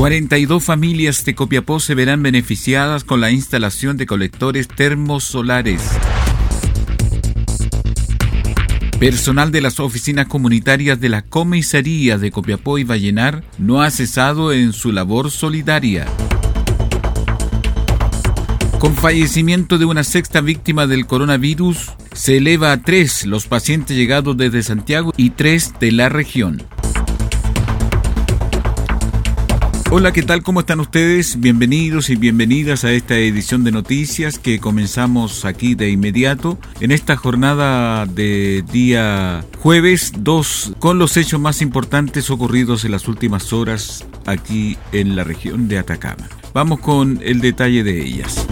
42 familias de Copiapó se verán beneficiadas con la instalación de colectores termosolares. Personal de las oficinas comunitarias de la comisaría de Copiapó y Vallenar no ha cesado en su labor solidaria. Con fallecimiento de una sexta víctima del coronavirus, se eleva a tres los pacientes llegados desde Santiago y tres de la región. Hola, ¿qué tal? ¿Cómo están ustedes? Bienvenidos y bienvenidas a esta edición de noticias que comenzamos aquí de inmediato en esta jornada de día jueves 2 con los hechos más importantes ocurridos en las últimas horas aquí en la región de Atacama. Vamos con el detalle de ellas.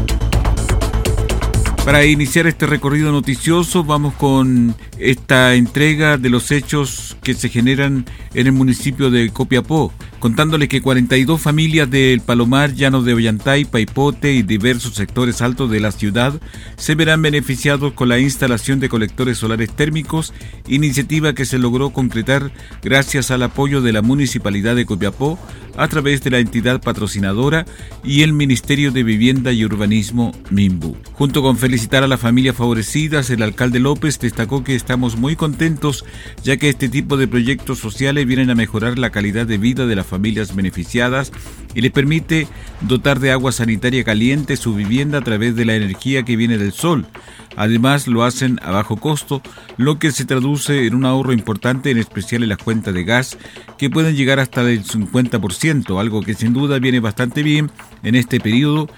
Para iniciar este recorrido noticioso vamos con esta entrega de los hechos que se generan en el municipio de Copiapó, contándole que 42 familias del Palomar, Llano de Ollantay, Paipote y diversos sectores altos de la ciudad se verán beneficiados con la instalación de colectores solares térmicos, iniciativa que se logró concretar gracias al apoyo de la Municipalidad de Copiapó a través de la entidad patrocinadora y el Ministerio de Vivienda y Urbanismo MIMBU. Junto con felicitar a las familias favorecidas, el alcalde López destacó que estamos muy contentos ya que este tipo de proyectos sociales vienen a mejorar la calidad de vida de las familias beneficiadas y les permite dotar de agua sanitaria caliente su vivienda a través de la energía que viene del sol. Además lo hacen a bajo costo, lo que se traduce en un ahorro importante, en especial en las cuentas de gas, que pueden llegar hasta del 50%, algo que sin duda viene bastante bien en este periodo.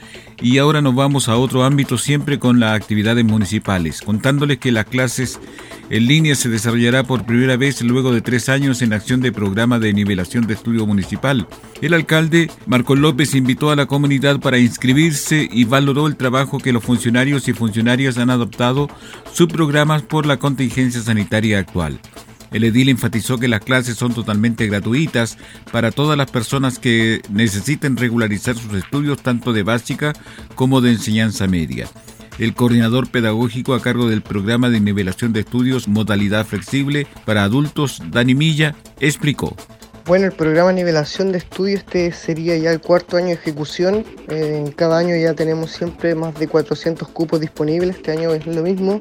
Y ahora nos vamos a otro ámbito siempre con las actividades municipales, contándoles que las clases en línea se desarrollará por primera vez luego de tres años en acción de programa de nivelación de estudio municipal. El alcalde Marco López invitó a la comunidad para inscribirse y valoró el trabajo que los funcionarios y funcionarias han adoptado sus programas por la contingencia sanitaria actual. El edil enfatizó que las clases son totalmente gratuitas para todas las personas que necesiten regularizar sus estudios tanto de básica como de enseñanza media. El coordinador pedagógico a cargo del programa de nivelación de estudios modalidad flexible para adultos, Dani Milla, explicó. Bueno, el programa de nivelación de estudios este sería ya el cuarto año de ejecución. en cada año ya tenemos siempre más de 400 cupos disponibles. Este año es lo mismo.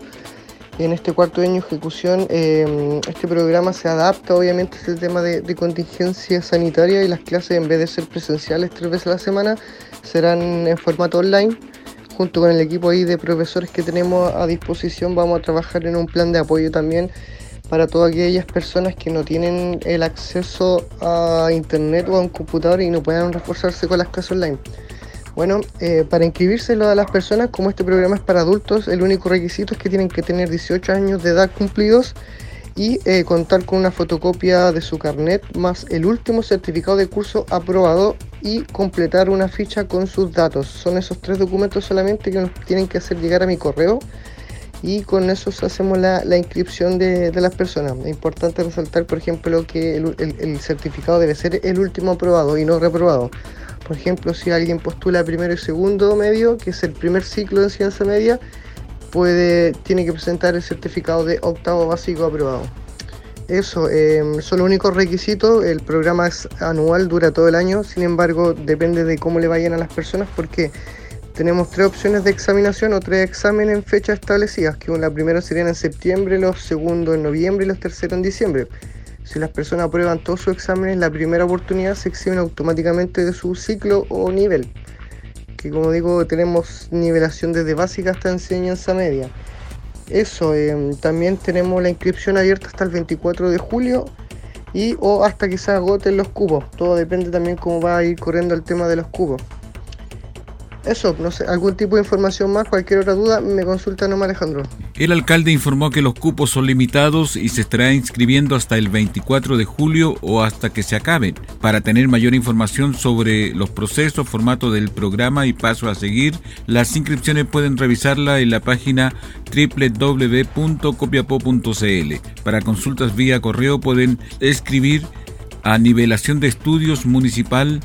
En este cuarto año de ejecución, em, este programa se adapta obviamente al tema de, de, contingencia sanitaria y las clases en vez de ser presenciales tres veces a la semana serán en formato online junto con el equipo ahí de profesores que tenemos a disposición, vamos a trabajar en un plan de apoyo también para todas aquellas personas que no tienen el acceso a internet o a un computador y no puedan reforzarse con las clases online. Bueno, eh, para inscribirse a las personas, como este programa es para adultos, el único requisito es que tienen que tener 18 años de edad cumplidos y eh, contar con una fotocopia de su carnet más el último certificado de curso aprobado y completar una ficha con sus datos. Son esos tres documentos solamente que nos tienen que hacer llegar a mi correo y con eso hacemos la, inscripción de, las personas. Es importante resaltar, por ejemplo, que el, certificado debe ser el último aprobado y no reprobado. Por ejemplo, si alguien postula primero y segundo medio, que es el primer ciclo de ciencia media, puede, tiene que presentar el certificado de octavo básico aprobado. Eso, em, son los únicos requisitos. El programa es anual, dura todo el año. Sin embargo, depende de cómo le vayan a las personas porque tenemos tres opciones de examinación o tres exámenes en fechas establecidas, que la primera serían en septiembre, los segundos en noviembre y los terceros en diciembre. Si las personas aprueban todos sus exámenes, la primera oportunidad se exhiben automáticamente de su ciclo o nivel. que como digo tenemos nivelación desde básica hasta enseñanza media. Eso, em, también tenemos la inscripción abierta hasta el 24 de julio y o hasta que se agoten los cupos. Todo depende también cómo va a ir corriendo el tema de los cupos. Eso, no sé, algún tipo de información más, cualquier otra duda, me consulta nomás Alejandro. El alcalde informó que los cupos son limitados y se estará inscribiendo hasta el 24 de julio o hasta que se acaben. Para tener mayor información sobre los procesos, formato del programa y paso a seguir, las inscripciones pueden revisarla en la página www.copiapo.cl. Para consultas vía correo pueden escribir a nivelación de estudios municipal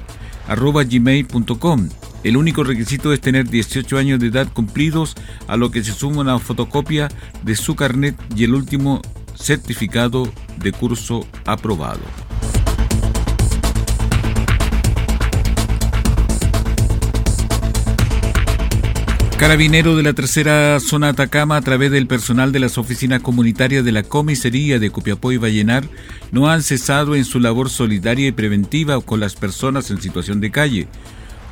gmail.com el único requisito es tener 18 años de edad cumplidos, a lo que se suma una fotocopia de su carnet y el último certificado de curso aprobado. Carabinero de la tercera zona Atacama, a través del personal de las oficinas comunitarias de la comisaría de Copiapó y Vallenar, no han cesado en su labor solidaria y preventiva con las personas en situación de calle.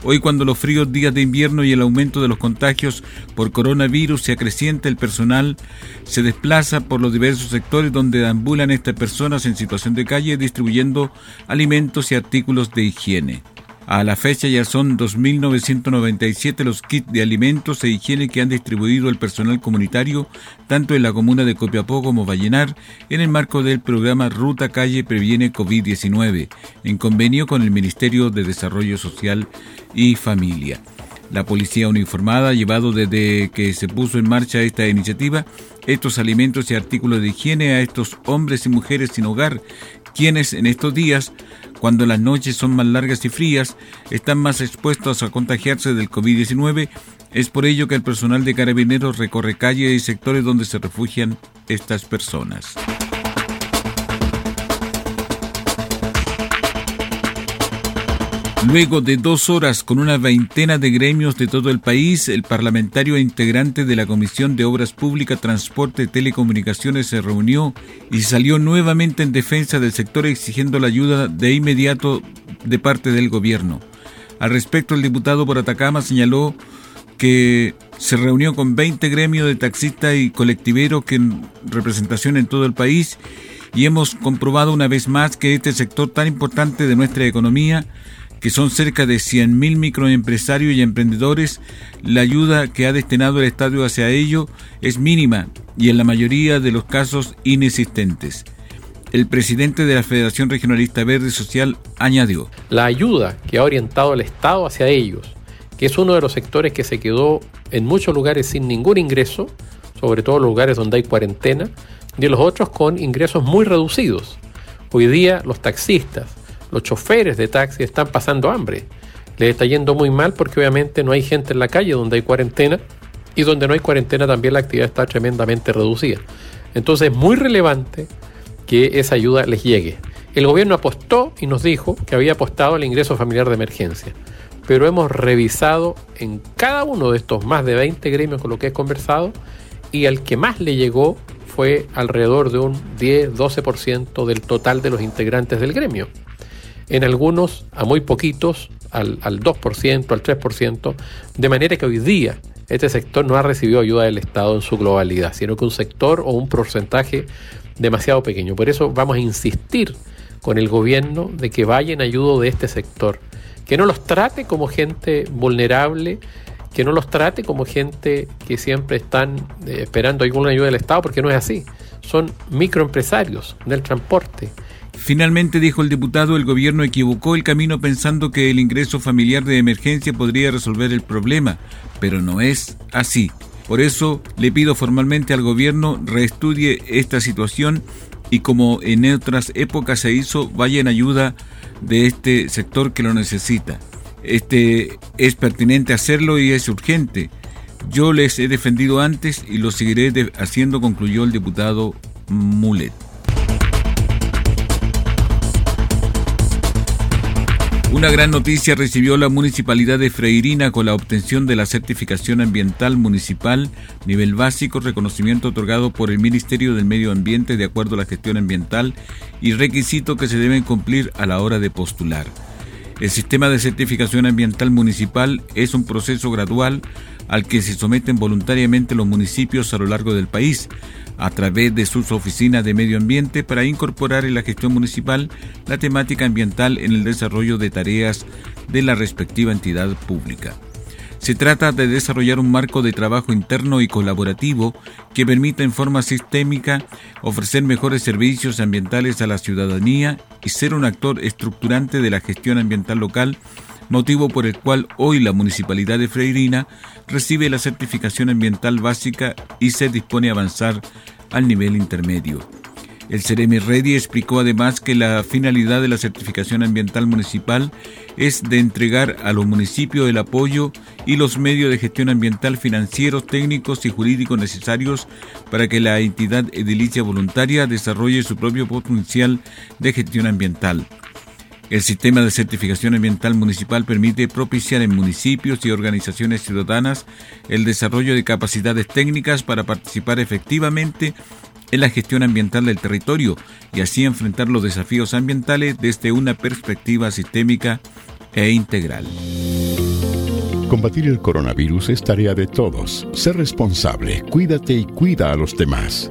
Hoy cuando los fríos días de invierno y el aumento de los contagios por coronavirus se acrecienta, el personal se desplaza por los diversos sectores donde ambulan estas personas en situación de calle distribuyendo alimentos y artículos de higiene. A la fecha ya son 2.997 los kits de alimentos e higiene que han distribuido el personal comunitario tanto en la comuna de Copiapó como Vallenar en el marco del programa Ruta Calle Previene COVID-19 en convenio con el Ministerio de Desarrollo Social y Familia. La policía uniformada ha llevado desde que se puso en marcha esta iniciativa estos alimentos y artículos de higiene a estos hombres y mujeres sin hogar, quienes en estos días cuando las noches son más largas y frías, están más expuestos a contagiarse del COVID-19. Es por ello que el personal de carabineros recorre calles y sectores donde se refugian estas personas. Luego de dos horas con una veintena de gremios de todo el país, el parlamentario e integrante de la Comisión de Obras Públicas, Transporte y Telecomunicaciones se reunió y salió nuevamente en defensa del sector exigiendo la ayuda de inmediato de parte del gobierno. Al respecto, el diputado por Atacama señaló que se reunió con 20 gremios de taxistas y colectiveros que en representación en todo el país y hemos comprobado una vez más que este sector tan importante de nuestra economía que son cerca de 100.000 microempresarios y emprendedores, la ayuda que ha destinado el Estado hacia ello es mínima y en la mayoría de los casos inexistentes. El presidente de la Federación Regionalista Verde Social añadió. La ayuda que ha orientado el Estado hacia ellos, que es uno de los sectores que se quedó en muchos lugares sin ningún ingreso, sobre todo los lugares donde hay cuarentena, y los otros con ingresos muy reducidos. Hoy día los taxistas, los choferes de taxi están pasando hambre. Les está yendo muy mal porque obviamente no hay gente en la calle donde hay cuarentena y donde no hay cuarentena también la actividad está tremendamente reducida. Entonces es muy relevante que esa ayuda les llegue. El gobierno apostó y nos dijo que había apostado al ingreso familiar de emergencia, pero hemos revisado en cada uno de estos más de 20 gremios con lo que he conversado y al que más le llegó fue alrededor de un 10-12% del total de los integrantes del gremio en algunos a muy poquitos, al, 2%, al 3%, de manera que hoy día este sector no ha recibido ayuda del Estado en su globalidad, sino que un sector o un porcentaje demasiado pequeño. Por eso vamos a insistir con el gobierno de que vaya en ayuda de este sector, que no los trate como gente vulnerable, que no los trate como gente que siempre están eh, esperando alguna ayuda del Estado, porque no es así. Son microempresarios del transporte Finalmente, dijo el diputado, el gobierno equivocó el camino pensando que el ingreso familiar de emergencia podría resolver el problema, pero no es así. Por eso le pido formalmente al gobierno reestudie esta situación y como en otras épocas se hizo, vaya en ayuda de este sector que lo necesita. Este es pertinente hacerlo y es urgente. Yo les he defendido antes y lo seguiré haciendo, concluyó el diputado Mulet. Una gran noticia recibió la municipalidad de Freirina con la obtención de la certificación ambiental municipal nivel básico, reconocimiento otorgado por el Ministerio del Medio Ambiente de acuerdo a la gestión ambiental y requisito que se deben cumplir a la hora de postular. El sistema de certificación ambiental municipal es un proceso gradual al que se someten voluntariamente los municipios a lo largo del país, a través de sus oficinas de medio ambiente para incorporar en la gestión municipal la temática ambiental en el desarrollo de tareas de la respectiva entidad pública. Se trata de desarrollar un marco de trabajo interno y colaborativo que permita en forma sistémica ofrecer mejores servicios ambientales a la ciudadanía y ser un actor estructurante de la gestión ambiental local, motivo por el cual hoy la Municipalidad de Freirina recibe la certificación ambiental básica y se dispone a avanzar al nivel intermedio. El Ceremi Redi explicó además que la finalidad de la certificación ambiental municipal es de entregar a los municipios el apoyo y los medios de gestión ambiental financieros, técnicos y jurídicos necesarios para que la entidad edilicia voluntaria desarrolle su propio potencial de gestión ambiental. El sistema de certificación ambiental municipal permite propiciar en municipios y organizaciones ciudadanas el desarrollo de capacidades técnicas para participar efectivamente en la gestión ambiental del territorio y así enfrentar los desafíos ambientales desde una perspectiva sistémica e integral. Combatir el coronavirus es tarea de todos. Sé responsable, cuídate y cuida a los demás.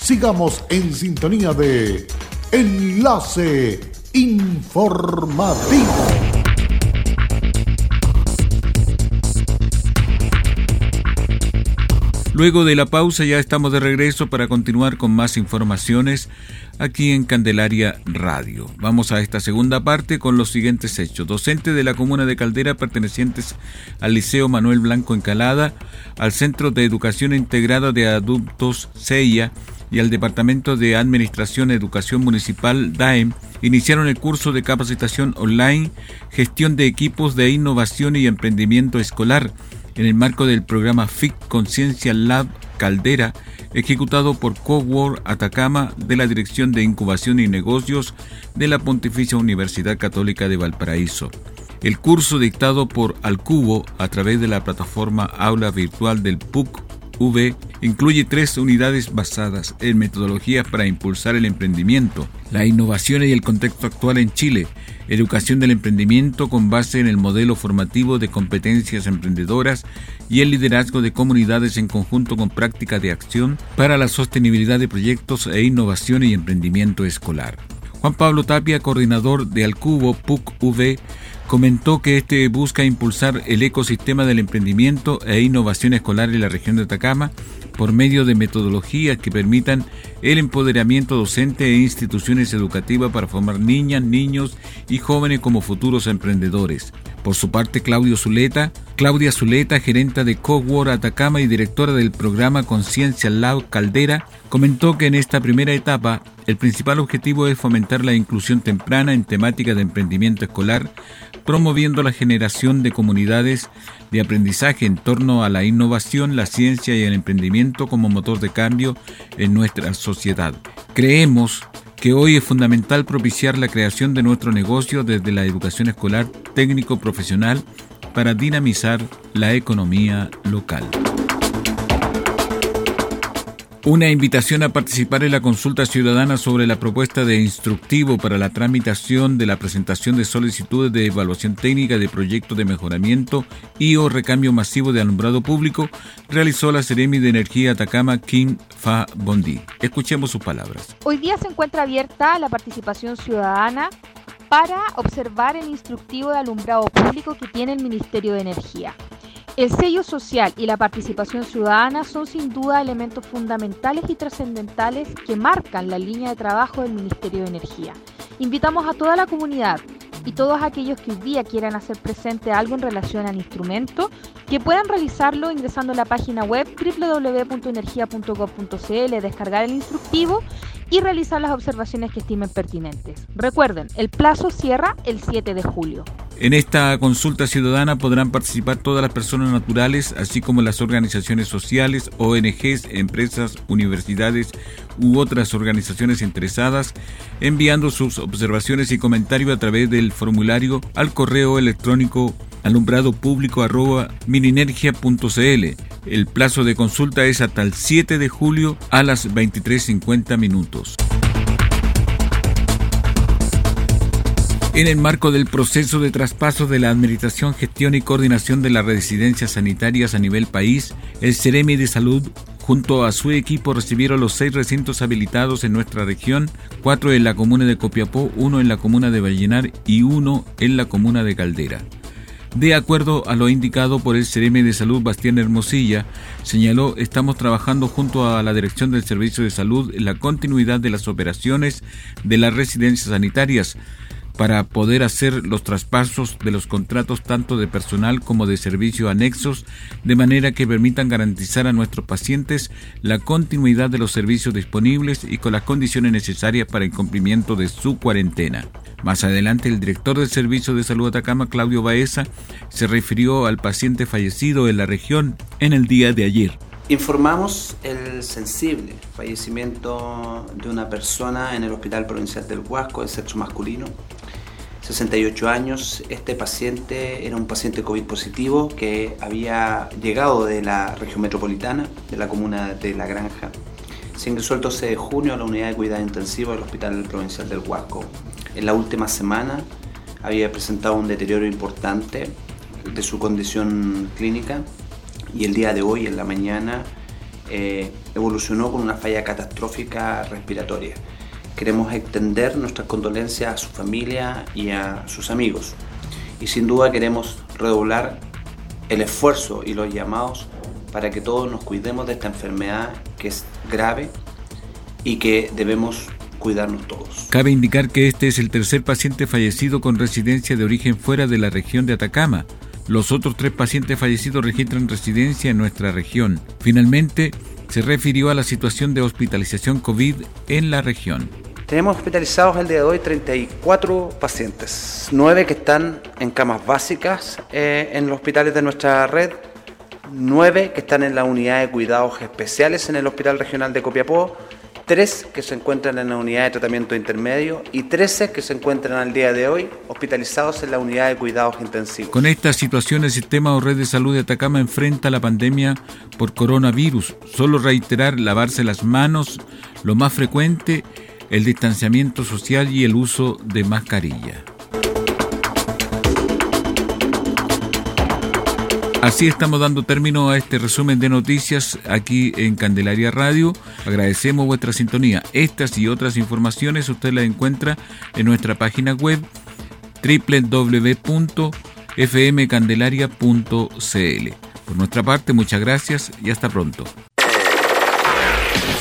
Sigamos en sintonía de Enlace Informativo. Luego de la pausa ya estamos de regreso para continuar con más informaciones aquí en Candelaria Radio. Vamos a esta segunda parte con los siguientes hechos. Docentes de la comuna de Caldera pertenecientes al Liceo Manuel Blanco Encalada, al Centro de Educación Integrada de Adultos CEIA y al Departamento de Administración Educación Municipal DAEM iniciaron el curso de capacitación online Gestión de Equipos de Innovación y Emprendimiento Escolar en el marco del programa FIC Conciencia Lab Caldera, ejecutado por Coworld Atacama de la Dirección de Incubación y Negocios de la Pontificia Universidad Católica de Valparaíso. El curso dictado por Alcubo a través de la plataforma Aula Virtual del PUC V incluye tres unidades basadas en metodologías para impulsar el emprendimiento, la innovación y el contexto actual en Chile, educación del emprendimiento con base en el modelo formativo de competencias emprendedoras y el liderazgo de comunidades en conjunto con práctica de acción para la sostenibilidad de proyectos e innovación y emprendimiento escolar. Juan Pablo Tapia, coordinador de Alcubo PUC V, comentó que este busca impulsar el ecosistema del emprendimiento e innovación escolar en la región de Atacama por medio de metodologías que permitan el empoderamiento docente e instituciones educativas para formar niñas, niños y jóvenes como futuros emprendedores. Por su parte, Claudio Zuleta, Claudia Zuleta, gerenta de Coworld Atacama y directora del programa Conciencia Lab Caldera, comentó que en esta primera etapa el principal objetivo es fomentar la inclusión temprana en temática de emprendimiento escolar, promoviendo la generación de comunidades de aprendizaje en torno a la innovación, la ciencia y el emprendimiento como motor de cambio en nuestra sociedad. Creemos que hoy es fundamental propiciar la creación de nuestro negocio desde la educación escolar técnico-profesional para dinamizar la economía local. Una invitación a participar en la consulta ciudadana sobre la propuesta de instructivo para la tramitación de la presentación de solicitudes de evaluación técnica de proyectos de mejoramiento y o recambio masivo de alumbrado público realizó la Seremi de Energía Atacama Kim Fa Bondi. Escuchemos sus palabras. Hoy día se encuentra abierta la participación ciudadana para observar el instructivo de alumbrado público que tiene el Ministerio de Energía. El sello social y la participación ciudadana son sin duda elementos fundamentales y trascendentales que marcan la línea de trabajo del Ministerio de Energía. Invitamos a toda la comunidad y todos aquellos que hoy día quieran hacer presente algo en relación al instrumento, que puedan realizarlo ingresando a la página web www.energia.gov.cl, descargar el instructivo y realizar las observaciones que estimen pertinentes. Recuerden, el plazo cierra el 7 de julio. En esta consulta ciudadana podrán participar todas las personas naturales, así como las organizaciones sociales, ONGs, empresas, universidades u otras organizaciones interesadas, enviando sus observaciones y comentarios a través del formulario al correo electrónico alumbrado público mininergia.cl. El plazo de consulta es hasta el 7 de julio a las 23.50 minutos. En el marco del proceso de traspaso de la Administración, Gestión y Coordinación de las Residencias Sanitarias a nivel país, el Ceremi de Salud junto a su equipo recibieron los seis recintos habilitados en nuestra región, cuatro en la comuna de Copiapó, uno en la comuna de Vallenar y uno en la comuna de Caldera. De acuerdo a lo indicado por el CRM de Salud Bastián Hermosilla, señaló, estamos trabajando junto a la Dirección del Servicio de Salud en la continuidad de las operaciones de las residencias sanitarias, para poder hacer los traspasos de los contratos tanto de personal como de servicio anexos, de manera que permitan garantizar a nuestros pacientes la continuidad de los servicios disponibles y con las condiciones necesarias para el cumplimiento de su cuarentena. Más adelante, el director del Servicio de Salud Atacama, Claudio Baeza, se refirió al paciente fallecido en la región en el día de ayer. Informamos el sensible fallecimiento de una persona en el Hospital Provincial del Huasco, de sexo masculino, 68 años. Este paciente era un paciente COVID positivo que había llegado de la región metropolitana, de la comuna de La Granja. Se ingresó el 12 de junio a la unidad de cuidado intensivo del Hospital Provincial del Huasco. En la última semana había presentado un deterioro importante de su condición clínica y el día de hoy, en la mañana, eh, evolucionó con una falla catastrófica respiratoria. Queremos extender nuestras condolencias a su familia y a sus amigos. Y sin duda queremos redoblar el esfuerzo y los llamados para que todos nos cuidemos de esta enfermedad que es grave y que debemos cuidarnos todos. Cabe indicar que este es el tercer paciente fallecido con residencia de origen fuera de la región de Atacama. Los otros tres pacientes fallecidos registran residencia en nuestra región. Finalmente, se refirió a la situación de hospitalización COVID en la región. Tenemos hospitalizados el día de hoy 34 pacientes, 9 que están en camas básicas eh, en los hospitales de nuestra red, 9 que están en la unidad de cuidados especiales en el Hospital Regional de Copiapó, 3 que se encuentran en la unidad de tratamiento intermedio y 13 que se encuentran al día de hoy hospitalizados en la unidad de cuidados intensivos. Con esta situación, el sistema o red de salud de Atacama enfrenta la pandemia por coronavirus. Solo reiterar lavarse las manos lo más frecuente el distanciamiento social y el uso de mascarilla. Así estamos dando término a este resumen de noticias aquí en Candelaria Radio. Agradecemos vuestra sintonía. Estas y otras informaciones usted las encuentra en nuestra página web www.fmcandelaria.cl. Por nuestra parte, muchas gracias y hasta pronto.